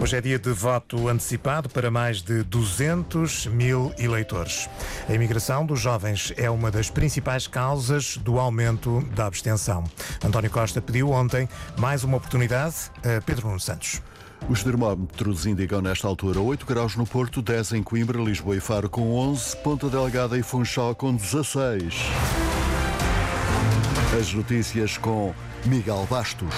Hoje é dia de voto antecipado para mais de 200 mil eleitores. A imigração dos jovens é uma das principais causas do aumento da abstenção. António Costa pediu ontem mais uma oportunidade a Pedro Nuno Santos. Os termómetros indicam nesta altura 8 graus no Porto, 10 em Coimbra, Lisboa e Faro com 11, Ponta Delgada e Funchal com 16. As notícias com Miguel Bastos.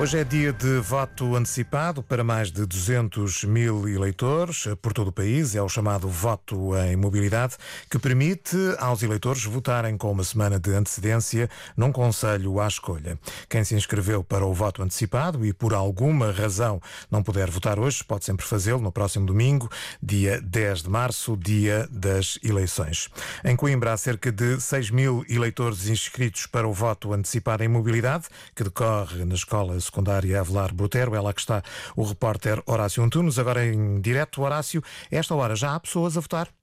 Hoje é dia de voto antecipado para mais de 200 mil eleitores por todo o país. É o chamado voto em mobilidade, que permite aos eleitores votarem com uma semana de antecedência num conselho à escolha. Quem se inscreveu para o voto antecipado e por alguma razão não puder votar hoje, pode sempre fazê-lo no próximo domingo, dia 10 de março, dia das eleições. Em Coimbra, há cerca de 6 mil eleitores inscritos para o voto antecipado em mobilidade, que decorre na escola secundária Avelar Brutero. É lá que está o repórter Horácio Antunes. Agora em direto, Horácio, esta hora já há pessoas a votar?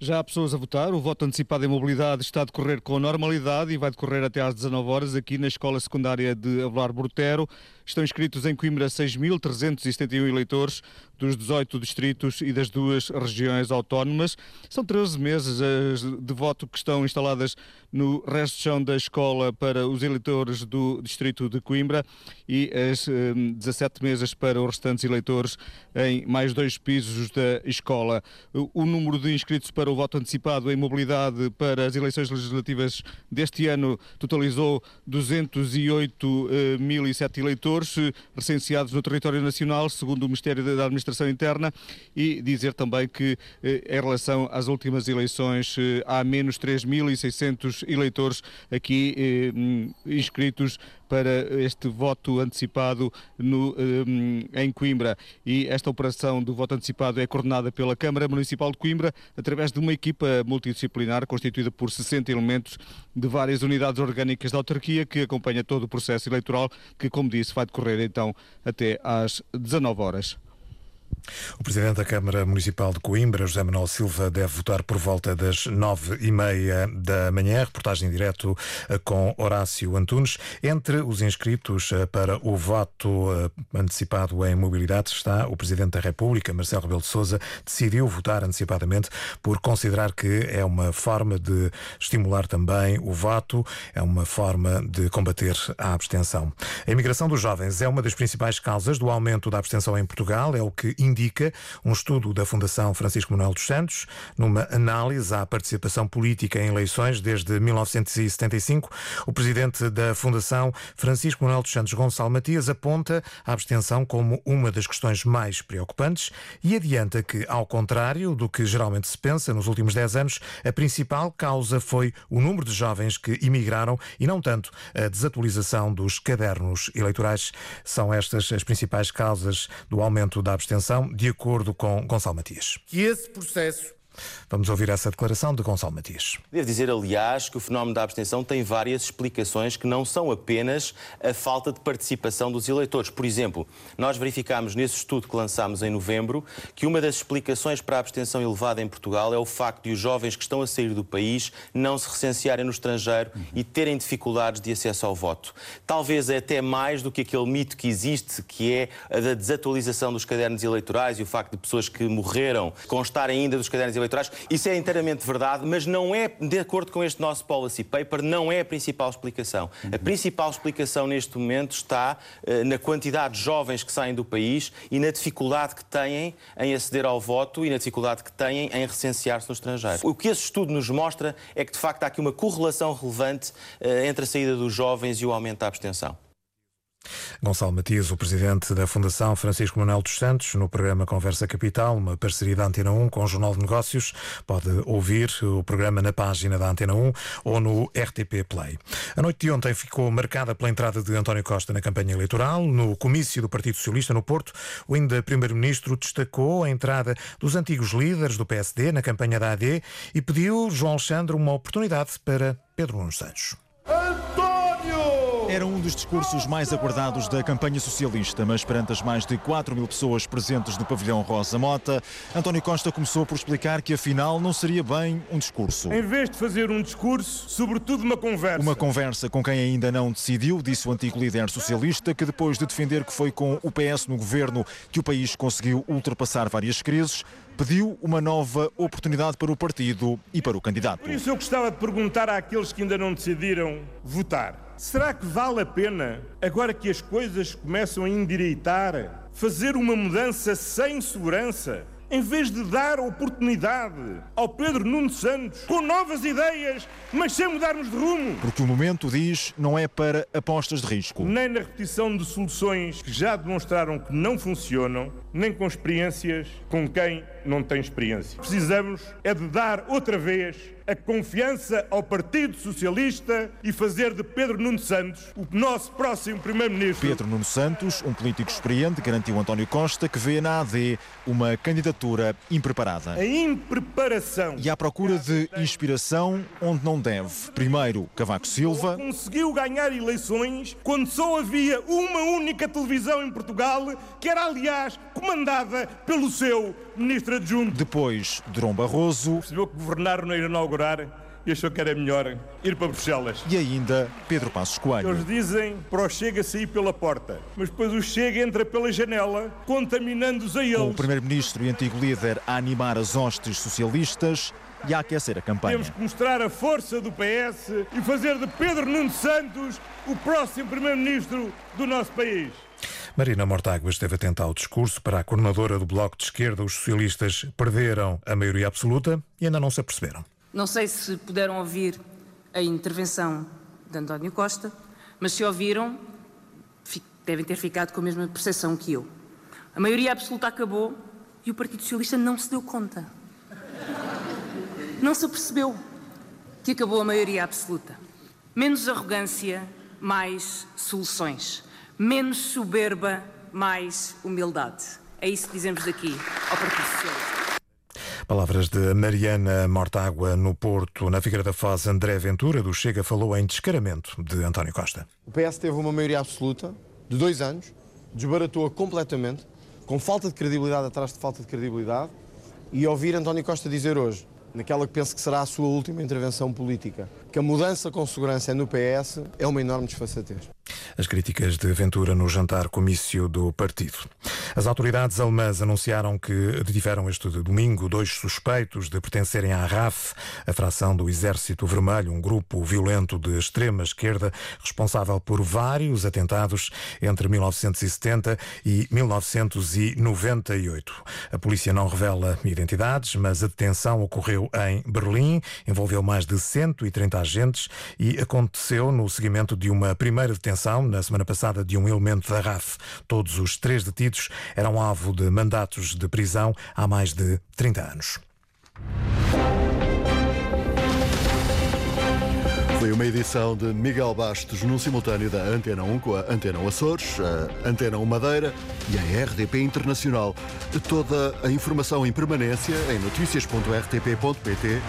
Já há pessoas a votar. O voto antecipado em mobilidade está a decorrer com normalidade e vai decorrer até às 19 horas aqui na Escola Secundária de Avelar Brutero. Estão inscritos em Coimbra 6.371 eleitores dos 18 distritos e das duas regiões autónomas. São 13 meses de voto que estão instaladas no resto de chão da escola para os eleitores do distrito de Coimbra e as 17 mesas para os restantes eleitores em mais dois pisos da escola. O número de inscritos para o voto antecipado em mobilidade para as eleições legislativas deste ano totalizou 208.007 eleitores recenseados no território nacional, segundo o Ministério da Administração Interna, e dizer também que, eh, em relação às últimas eleições, eh, há menos 3.600 eleitores aqui eh, inscritos para este voto antecipado no, em Coimbra. E esta operação do voto antecipado é coordenada pela Câmara Municipal de Coimbra através de uma equipa multidisciplinar constituída por 60 elementos de várias unidades orgânicas da autarquia que acompanha todo o processo eleitoral que, como disse, vai decorrer então até às 19 horas. O Presidente da Câmara Municipal de Coimbra, José Manuel Silva, deve votar por volta das nove e meia da manhã. Reportagem em direto eh, com Horácio Antunes. Entre os inscritos eh, para o voto eh, antecipado em mobilidade está o Presidente da República, Marcelo Rebelo de Sousa, decidiu votar antecipadamente por considerar que é uma forma de estimular também o voto, é uma forma de combater a abstenção. A imigração dos jovens é uma das principais causas do aumento da abstenção em Portugal, é o que indica um estudo da Fundação Francisco Manuel dos Santos, numa análise à participação política em eleições desde 1975. O presidente da Fundação, Francisco Manuel dos Santos Gonçalo Matias, aponta a abstenção como uma das questões mais preocupantes e adianta que, ao contrário do que geralmente se pensa nos últimos 10 anos, a principal causa foi o número de jovens que imigraram e não tanto a desatualização dos cadernos eleitorais. São estas as principais causas do aumento da abstenção de acordo com Gonçalo Matias. Que esse processo Vamos ouvir essa declaração de Gonçalo Matias. Devo dizer, aliás, que o fenómeno da abstenção tem várias explicações que não são apenas a falta de participação dos eleitores. Por exemplo, nós verificámos nesse estudo que lançámos em novembro que uma das explicações para a abstenção elevada em Portugal é o facto de os jovens que estão a sair do país não se recensearem no estrangeiro e terem dificuldades de acesso ao voto. Talvez é até mais do que aquele mito que existe, que é a da desatualização dos cadernos eleitorais e o facto de pessoas que morreram constarem ainda dos cadernos eleitorais eleitorais. Isso é inteiramente verdade, mas não é, de acordo com este nosso policy paper, não é a principal explicação. A principal explicação neste momento está uh, na quantidade de jovens que saem do país e na dificuldade que têm em aceder ao voto e na dificuldade que têm em recensear-se no estrangeiro. O que esse estudo nos mostra é que, de facto, há aqui uma correlação relevante uh, entre a saída dos jovens e o aumento da abstenção. Gonçalo Matias, o presidente da Fundação Francisco Manuel dos Santos, no programa Conversa Capital, uma parceria da Antena 1 com o Jornal de Negócios. Pode ouvir o programa na página da Antena 1 ou no RTP Play. A noite de ontem ficou marcada pela entrada de António Costa na campanha eleitoral. No comício do Partido Socialista no Porto, o ainda primeiro-ministro destacou a entrada dos antigos líderes do PSD na campanha da AD e pediu João Alexandre uma oportunidade para Pedro Nunes Santos. Era um dos discursos mais aguardados da campanha socialista, mas perante as mais de 4 mil pessoas presentes no pavilhão Rosa Mota, António Costa começou por explicar que afinal não seria bem um discurso. Em vez de fazer um discurso, sobretudo uma conversa. Uma conversa com quem ainda não decidiu, disse o antigo líder socialista, que depois de defender que foi com o PS no governo que o país conseguiu ultrapassar várias crises, pediu uma nova oportunidade para o partido e para o candidato. Por isso eu gostava de perguntar àqueles que ainda não decidiram votar. Será que vale a pena, agora que as coisas começam a endireitar, fazer uma mudança sem segurança? em vez de dar oportunidade ao Pedro Nuno Santos com novas ideias, mas sem mudarmos de rumo. Porque o momento, diz, não é para apostas de risco. Nem na repetição de soluções que já demonstraram que não funcionam, nem com experiências com quem não tem experiência. Precisamos é de dar outra vez a confiança ao Partido Socialista e fazer de Pedro Nuno Santos o nosso próximo Primeiro-Ministro. Pedro Nuno Santos, um político experiente, garantiu António Costa que vê na AD uma candidatura impreparada. A impreparação. E à procura de inspiração onde não deve. Primeiro, Cavaco Silva. Conseguiu ganhar eleições quando só havia uma única televisão em Portugal, que era, aliás, comandada pelo seu ministro adjunto. Depois, Durão Barroso. Percebeu que governar não era inaugurar e achou que era melhor ir para Bruxelas. E ainda Pedro Passos Coelho. Eles dizem para o Chega sair pela porta, mas depois o Chega entra pela janela, contaminando-os a eles. Com o primeiro-ministro e antigo líder a animar as hostes socialistas e a aquecer a campanha. Temos que mostrar a força do PS e fazer de Pedro Nuno Santos o próximo primeiro-ministro do nosso país. Marina Mortágua esteve atenta ao discurso. Para a coordenadora do Bloco de Esquerda, os socialistas perderam a maioria absoluta e ainda não se aperceberam. Não sei se puderam ouvir a intervenção de António Costa, mas se ouviram, devem ter ficado com a mesma percepção que eu. A maioria absoluta acabou e o Partido Socialista não se deu conta. Não se apercebeu que acabou a maioria absoluta. Menos arrogância, mais soluções. Menos soberba, mais humildade. É isso que dizemos daqui ao Partido Socialista. Palavras de Mariana Mortágua no Porto. Na Figueira da Foz, André Ventura, do Chega, falou em descaramento de António Costa. O PS teve uma maioria absoluta de dois anos, desbaratou-a completamente, com falta de credibilidade atrás de falta de credibilidade, e ouvir António Costa dizer hoje naquela que penso que será a sua última intervenção política, que a mudança com segurança no PS é uma enorme desfaçatez. As críticas de Ventura no jantar comício do partido. As autoridades alemãs anunciaram que detiveram este domingo dois suspeitos de pertencerem à RAF, a fração do Exército Vermelho, um grupo violento de extrema esquerda responsável por vários atentados entre 1970 e 1998. A polícia não revela identidades, mas a detenção ocorreu em Berlim, envolveu mais de 130 agentes e aconteceu no seguimento de uma primeira detenção na semana passada de um elemento da RAF. Todos os três detidos eram alvo de mandatos de prisão há mais de 30 anos. Foi uma edição de Miguel Bastos no simultâneo da Antena 1 com a Antena 1 Açores, a Antena 1 Madeira e a RDP Internacional. Toda a informação em permanência em notícias.rtp.pt